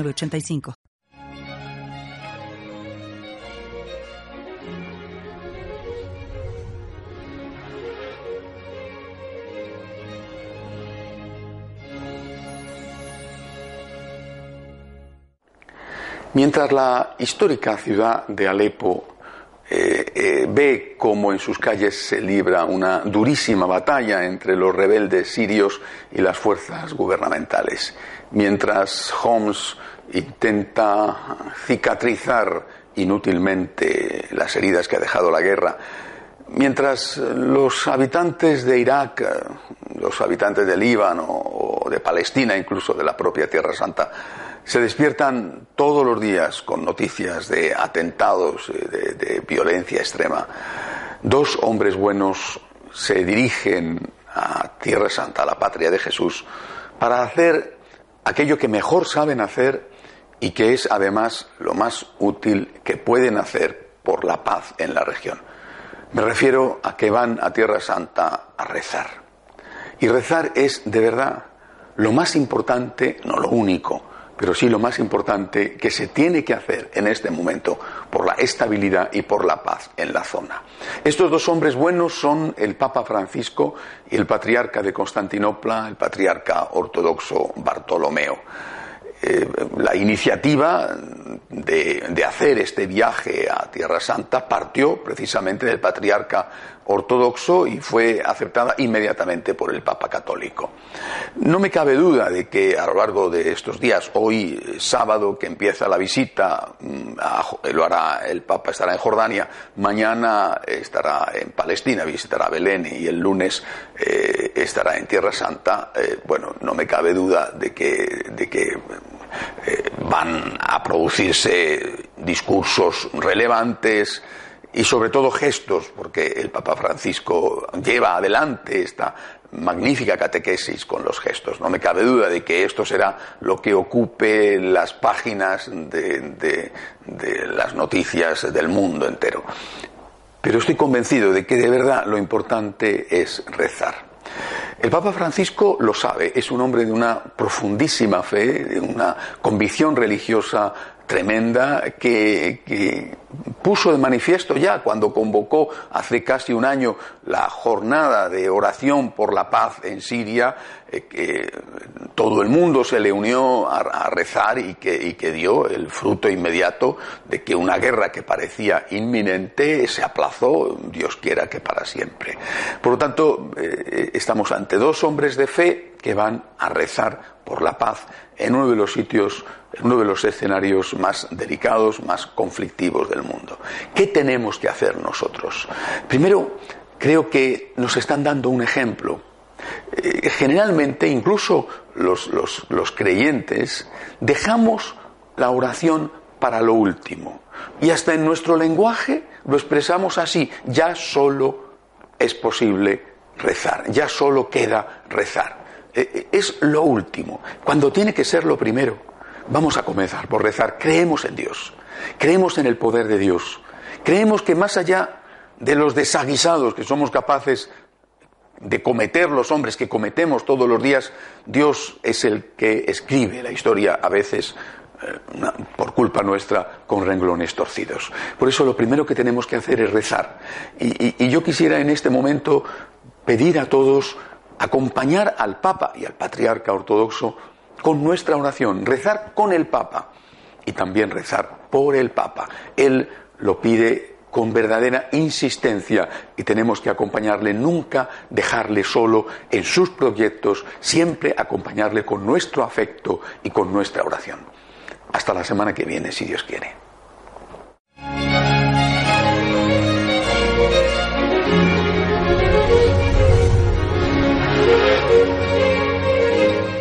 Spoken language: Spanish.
85 Mientras la histórica ciudad de Alepo eh, eh, ve cómo en sus calles se libra una durísima batalla entre los rebeldes sirios y las fuerzas gubernamentales, mientras Homs intenta cicatrizar inútilmente las heridas que ha dejado la guerra, mientras los habitantes de Irak, los habitantes de Líbano o de Palestina, incluso de la propia Tierra Santa, se despiertan todos los días con noticias de atentados, de, de violencia extrema. Dos hombres buenos se dirigen a Tierra Santa, a la patria de Jesús, para hacer aquello que mejor saben hacer y que es además lo más útil que pueden hacer por la paz en la región. Me refiero a que van a Tierra Santa a rezar. Y rezar es de verdad lo más importante, no lo único, pero sí lo más importante que se tiene que hacer en este momento por la estabilidad y por la paz en la zona. Estos dos hombres buenos son el Papa Francisco y el patriarca de Constantinopla, el patriarca ortodoxo Bartolomeo. Eh, la iniciativa de, hacer este viaje a Tierra Santa partió precisamente del patriarca ortodoxo y fue aceptada inmediatamente por el Papa Católico. No me cabe duda de que a lo largo de estos días, hoy sábado que empieza la visita, mm, lo hará el Papa estará en Jordania, mañana estará en Palestina, visitará Belén y el lunes eh, estará en Tierra Santa. Eh, bueno, no me cabe duda de que, de que eh, van a producirse discursos relevantes y sobre todo gestos, porque el Papa Francisco lleva adelante esta magnífica catequesis con los gestos. No me cabe duda de que esto será lo que ocupe las páginas de, de, de las noticias del mundo entero. Pero estoy convencido de que de verdad lo importante es rezar. El Papa Francisco lo sabe, es un hombre de una profundísima fe, de una convicción religiosa tremenda que, puso de manifiesto ya cuando convocó hace casi un año la jornada de oración por la paz en Siria, eh, que todo el mundo se le unió a, rezar y que, y que, dio el fruto inmediato de que una guerra que parecía inminente se aplazó, Dios quiera que para siempre. Por lo tanto, eh, estamos ante dos hombres de fe que van a rezar por la paz en uno de los sitios, en uno de los escenarios más delicados, más conflictivos del mundo. ¿Qué tenemos que hacer nosotros? Primero, creo que nos están dando un ejemplo. Eh, generalmente, incluso los, los, los creyentes, dejamos la oración para lo último. Y hasta en nuestro lenguaje lo expresamos así, ya solo es posible rezar, ya solo queda rezar. Eh, es lo último, cuando tiene que ser lo primero. Vamos a comenzar por rezar. Creemos en Dios, creemos en el poder de Dios, creemos que más allá de los desaguisados que somos capaces de cometer los hombres que cometemos todos los días, Dios es el que escribe la historia a veces eh, por culpa nuestra con renglones torcidos. Por eso lo primero que tenemos que hacer es rezar. Y, y yo quisiera en este momento pedir a todos acompañar al Papa y al Patriarca Ortodoxo con nuestra oración, rezar con el Papa y también rezar por el Papa. Él lo pide con verdadera insistencia y tenemos que acompañarle, nunca dejarle solo en sus proyectos, siempre acompañarle con nuestro afecto y con nuestra oración. Hasta la semana que viene, si Dios quiere.